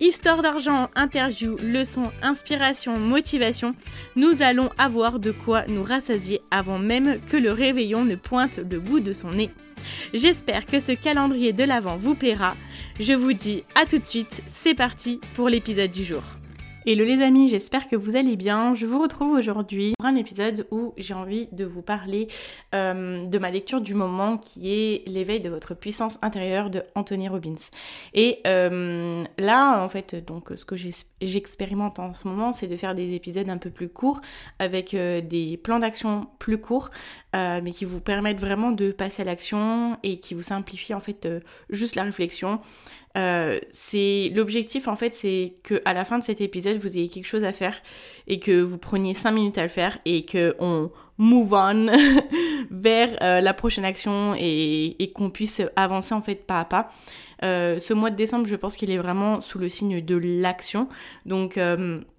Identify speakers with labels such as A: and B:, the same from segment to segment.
A: Histoire d'argent, interview, leçons, inspiration, motivation, nous allons avoir de quoi nous rassasier avant même que le réveillon ne pointe le bout de son nez. J'espère que ce calendrier de l'Avent vous plaira. Je vous dis à tout de suite, c'est parti pour l'épisode du jour. Hello les amis, j'espère que vous allez bien. Je vous retrouve aujourd'hui pour un épisode où j'ai envie de vous parler euh, de ma lecture du moment qui est l'éveil de votre puissance intérieure de Anthony Robbins. Et euh, là, en fait, donc ce que j'expérimente en ce moment, c'est de faire des épisodes un peu plus courts avec euh, des plans d'action plus courts, mais qui vous permettent vraiment de passer à l'action et qui vous simplifient en fait juste la réflexion. Euh, c'est l'objectif en fait, c'est que à la fin de cet épisode, vous ayez quelque chose à faire et que vous preniez 5 minutes à le faire et que on move on vers euh, la prochaine action et, qu'on puisse avancer en fait pas à pas. Euh, ce mois de décembre, je pense qu'il est vraiment sous le signe de l'action. Donc,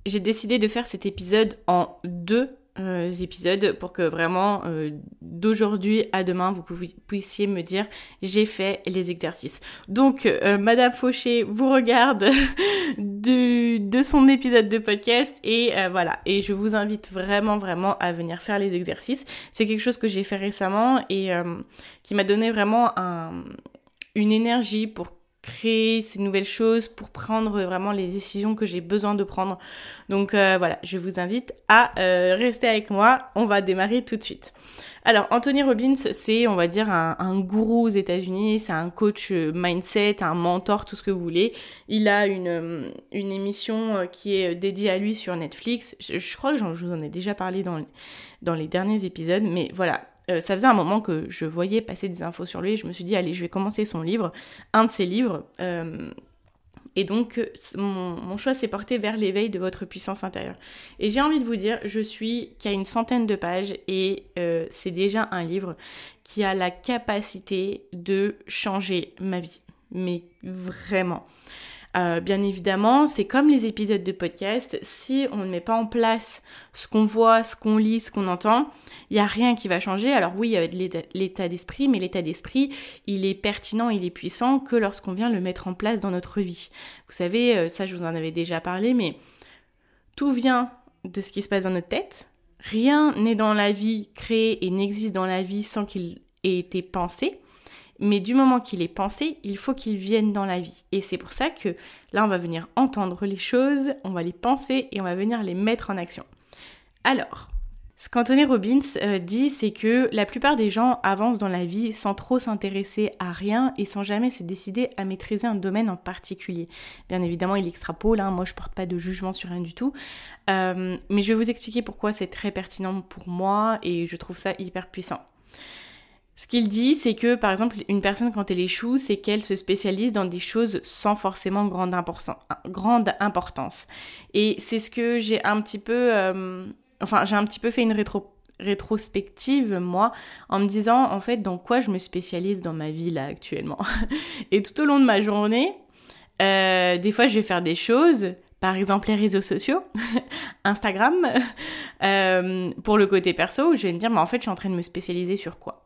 A: j'ai décidé de faire cet épisode en deux euh, épisodes pour que vraiment euh, d'aujourd'hui à demain vous puissiez me dire j'ai fait les exercices. Donc euh, Madame Fauché vous regarde de, son épisode de podcast et voilà et je vous invite vraiment vraiment à venir faire les exercices. C'est quelque chose que j'ai fait récemment et qui m'a donné vraiment un, une énergie pour créer ces nouvelles choses, pour prendre vraiment les décisions que j'ai besoin de prendre. Donc euh, voilà, je vous invite à euh, rester avec moi. On va démarrer tout de suite. Alors Anthony Robbins, c'est on va dire un, gourou aux États-Unis, c'est un coach euh, mindset, un mentor, tout ce que vous voulez. Il a une, une émission qui est dédiée à lui sur Netflix. Je, crois que je vous en ai déjà parlé dans, dans les derniers épisodes, mais voilà, euh, ça faisait un moment que je voyais passer des infos sur lui. Je me suis dit, allez, je vais commencer son livre, un de ses livres. Euh, et donc, mon, choix s'est porté vers l'éveil de votre puissance intérieure. Et j'ai envie de vous dire, je suis qui a une centaine de pages et euh, c'est déjà un livre qui a la capacité de changer ma vie. Mais vraiment. Euh, bien évidemment, c'est comme les épisodes de podcast, si on ne met pas en place ce qu'on voit, ce qu'on lit, ce qu'on entend, il n'y a rien qui va changer. Alors oui, il y a l'état d'esprit, mais l'état d'esprit, il est pertinent, il est puissant que lorsqu'on vient le mettre en place dans notre vie. Vous savez, euh, ça je vous en avais déjà parlé, mais tout vient de ce qui se passe dans notre tête. Rien n'est dans la vie créé et n'existe dans la vie sans qu'il ait été pensé. Mais du moment qu'il est pensé, il faut qu'il vienne dans la vie. Et c'est pour ça que là, on va venir entendre les choses, on va les penser et on va venir les mettre en action. Alors, ce qu'Anthony Robbins euh, dit, c'est que la plupart des gens avancent dans la vie sans trop s'intéresser à rien et sans jamais se décider à maîtriser un domaine en particulier. Bien évidemment, il extrapole, hein, moi je porte pas de jugement sur rien du tout, euh, mais je vais vous expliquer pourquoi c'est très pertinent pour moi et je trouve ça hyper puissant. Ce qu'il dit, c'est que par exemple, une personne quand elle échoue, c'est qu'elle se spécialise dans des choses sans forcément grande, importance. Et c'est ce que j'ai un petit peu... Euh, enfin, j'ai un petit peu fait une rétrospective, moi, en me disant, en fait, dans quoi je me spécialise dans ma vie, là, actuellement. Et tout au long de ma journée, euh, des fois, je vais faire des choses, par exemple les réseaux sociaux, Instagram, euh, pour le côté perso, je vais me dire, mais en fait, je suis en train de me spécialiser sur quoi?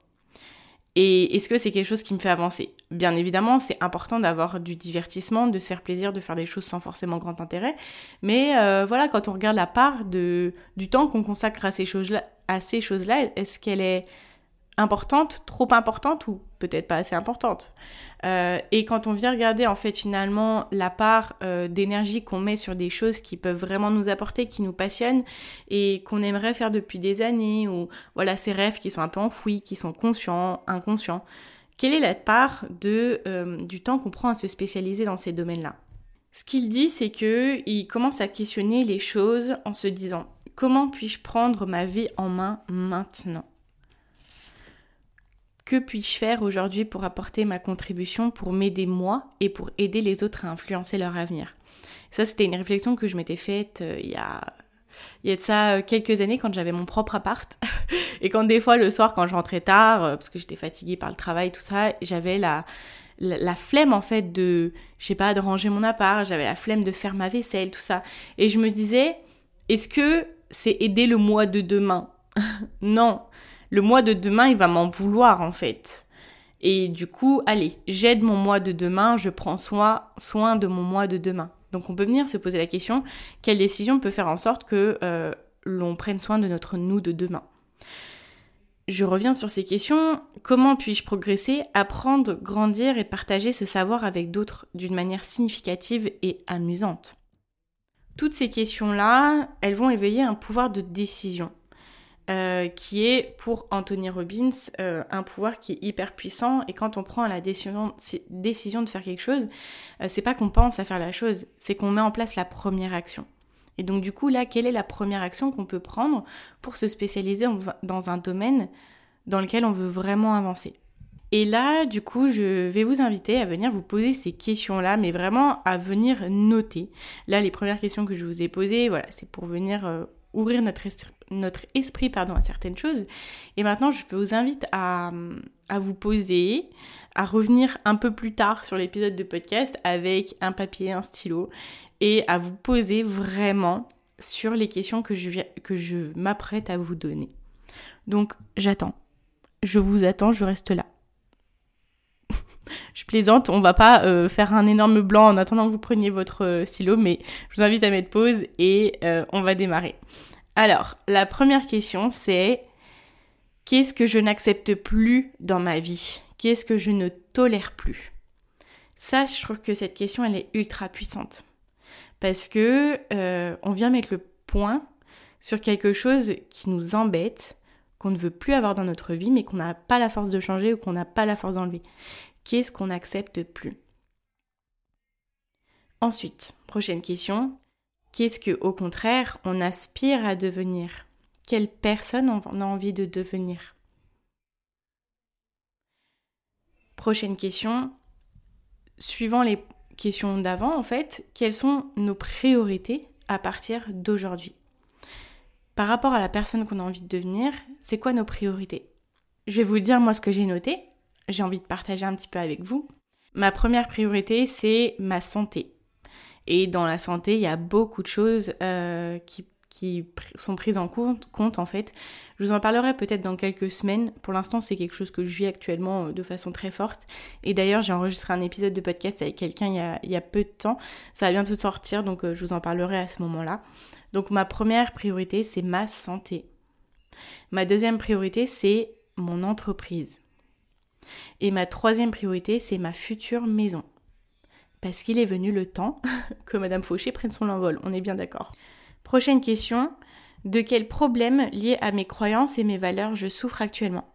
A: Et est-ce que c'est quelque chose qui me fait avancer? Bien évidemment, c'est important d'avoir du divertissement, de se faire plaisir, de faire des choses sans forcément grand intérêt. Mais euh, voilà, quand on regarde la part de, du temps qu'on consacre à ces choses-là, à ces choses-là, est-ce qu'elle est importante, trop importante ou peut-être pas assez importante. Euh, et quand on vient regarder en fait finalement la part euh, d'énergie qu'on met sur des choses qui peuvent vraiment nous apporter, qui nous passionnent et qu'on aimerait faire depuis des années ou voilà ces rêves qui sont un peu enfouis, qui sont conscients, inconscients. Quelle est la part de, euh, du temps qu'on prend à se spécialiser dans ces domaines-là? Ce qu'il dit, c'est que il commence à questionner les choses en se disant comment puis-je prendre ma vie en main maintenant? Que puis-je faire aujourd'hui pour apporter ma contribution, pour m'aider moi et pour aider les autres à influencer leur avenir? Ça, c'était une réflexion que je m'étais faite euh, il y a il y a de ça euh, quelques années quand j'avais mon propre appart. Et quand des fois le soir quand je rentrais tard euh, parce que j'étais fatiguée par le travail tout ça j'avais la, la, flemme en fait de je sais pas de ranger mon appart j'avais la flemme de faire ma vaisselle tout ça. Et je me disais est-ce que c'est aider le mois de demain? Non le mois de demain, il va m'en vouloir en fait. Et du coup, allez, j'aide mon mois de demain, je prends soin, soin de mon mois de demain. Donc on peut venir se poser la question, quelle décision peut faire en sorte que euh, l'on prenne soin de notre nous de demain? Je reviens sur ces questions. Comment puis-je progresser, apprendre, grandir et partager ce savoir avec d'autres d'une manière significative et amusante? Toutes ces questions-là, elles vont éveiller un pouvoir de décision. Euh, qui est pour Anthony Robbins euh, un pouvoir qui est hyper puissant et quand on prend la décision, de faire quelque chose, euh, c'est pas qu'on pense à faire la chose, c'est qu'on met en place la première action. Et donc du coup là, quelle est la première action qu'on peut prendre pour se spécialiser dans un domaine dans lequel on veut vraiment avancer? Et là, du coup, je vais vous inviter à venir vous poser ces questions-là, mais vraiment à venir noter. Là, les premières questions que je vous ai posées, voilà, c'est pour venir ouvrir notre, notre esprit pardon, à certaines choses. Et maintenant, je vous invite à, vous poser, à revenir un peu plus tard sur l'épisode de podcast avec un papier, un stylo, et à vous poser vraiment sur les questions que je, que je m'apprête à vous donner. Donc, j'attends. Je vous attends, je reste là. je plaisante, on va pas euh, faire un énorme blanc en attendant que vous preniez votre euh, stylo, mais je vous invite à mettre pause et euh, on va démarrer. Alors, la première question, c'est qu'est-ce que je n'accepte plus dans ma vie? Qu'est-ce que je ne tolère plus? Ça, je trouve que cette question, elle est ultra puissante. Parce que on vient mettre le point sur quelque chose qui nous embête, qu'on ne veut plus avoir dans notre vie, mais qu'on n'a pas la force de changer ou qu'on n'a pas la force d'enlever. Qu'est-ce qu'on n'accepte plus? Ensuite, prochaine question, qu'est-ce que au contraire on aspire à devenir? Quelle personne on a envie de devenir? Prochaine question, suivant les questions d'avant en fait, quelles sont nos priorités à partir d'aujourd'hui? Par rapport à la personne qu'on a envie de devenir, c'est quoi nos priorités? Je vais vous dire moi ce que j'ai noté. J'ai envie de partager un petit peu avec vous. Ma première priorité, c'est ma santé. Et dans la santé, il y a beaucoup de choses euh, qui, qui, sont prises en compte, compte, en fait. Je vous en parlerai peut-être dans quelques semaines. Pour l'instant, c'est quelque chose que je vis actuellement euh, de façon très forte. Et d'ailleurs, j'ai enregistré un épisode de podcast avec quelqu'un il, y a, il y a peu de temps. Ça va bientôt sortir, donc euh, je vous en parlerai à ce moment-là. Donc ma première priorité, c'est ma santé. Ma deuxième priorité, c'est mon entreprise. Et ma troisième priorité, c'est ma future maison. Parce qu'il est venu le temps que Madame Fauché prenne son envol, on est bien d'accord. Prochaine question, de quels problèmes liés à mes croyances et mes valeurs je souffre actuellement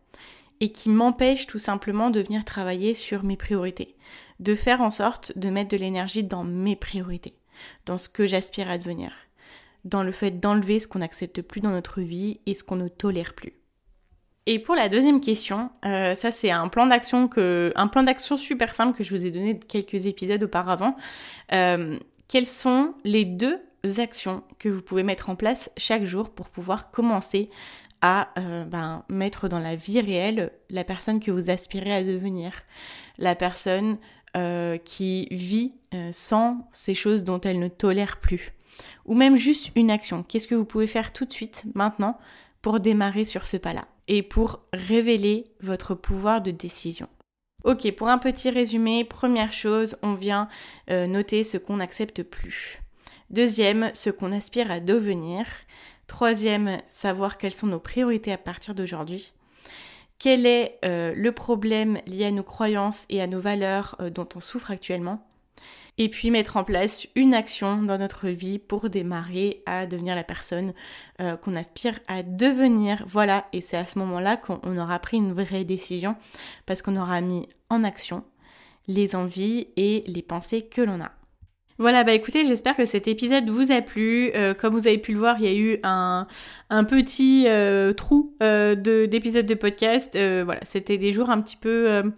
A: et qui m'empêchent tout simplement de venir travailler sur mes priorités, de faire en sorte de mettre de l'énergie dans mes priorités, dans ce que j'aspire à devenir, dans le fait d'enlever ce qu'on n'accepte plus dans notre vie et ce qu'on ne tolère plus? Et pour la deuxième question, euh, ça c'est un plan d'action que, un plan d'action super simple que je vous ai donné quelques épisodes auparavant. Euh, quelles sont les deux actions que vous pouvez mettre en place chaque jour pour pouvoir commencer à euh, ben, mettre dans la vie réelle la personne que vous aspirez à devenir, la personne qui vit sans ces choses dont elle ne tolère plus, ou même juste une action. Qu'est-ce que vous pouvez faire tout de suite, maintenant, pour démarrer sur ce pas-là? Et pour révéler votre pouvoir de décision. Ok, pour un petit résumé, première chose, on vient euh, noter ce qu'on n'accepte plus. Deuxième, ce qu'on aspire à devenir. Troisième, savoir quelles sont nos priorités à partir d'aujourd'hui. quel est le problème lié à nos croyances et à nos valeurs dont on souffre actuellement? Et puis mettre en place une action dans notre vie pour démarrer à devenir la personne euh, qu'on aspire à devenir. Voilà, et c'est à ce moment-là qu'on aura pris une vraie décision parce qu'on aura mis en action les envies et les pensées que l'on a. Voilà, bah écoutez, j'espère que cet épisode vous a plu. Euh, comme vous avez pu le voir, il y a eu un, petit euh, trou d'épisodes de, de podcast. voilà, c'était des jours un petit peu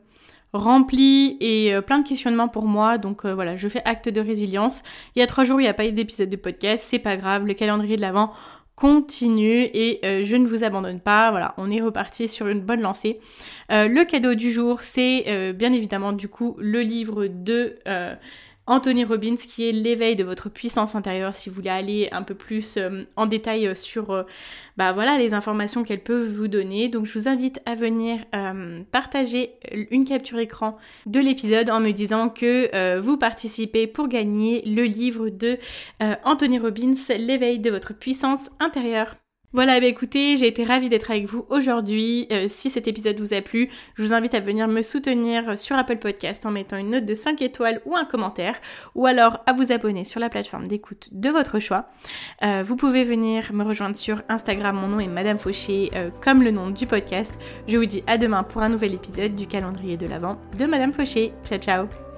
A: rempli et euh, plein de questionnements pour moi. Donc euh, voilà, je fais acte de résilience. Il y a trois jours, il n'y a pas eu d'épisode de podcast, c'est pas grave, le calendrier de l'avant continue et euh, je ne vous abandonne pas. Voilà, on est reparti sur une bonne lancée. le cadeau du jour, c'est bien évidemment du coup le livre de Anthony Robbins, qui est l'éveil de votre puissance intérieure, si vous voulez aller un peu plus euh, en détail euh, sur euh, bah voilà, les informations qu'elle peut vous donner. Donc je vous invite à venir partager une capture écran de l'épisode en me disant que vous participez pour gagner le livre de Anthony Robbins, l'éveil de votre puissance intérieure. Voilà, bah écoutez, j'ai été ravie d'être avec vous aujourd'hui. Euh, si cet épisode vous a plu, je vous invite à venir me soutenir sur Apple Podcast en mettant une note de 5 étoiles ou un commentaire, ou alors à vous abonner sur la plateforme d'écoute de votre choix. Euh, vous pouvez venir me rejoindre sur Instagram, mon nom est Madame Fauché, euh, comme le nom du podcast. Je vous dis à demain pour un nouvel épisode du calendrier de l'Avent de Madame Fauché. Ciao ciao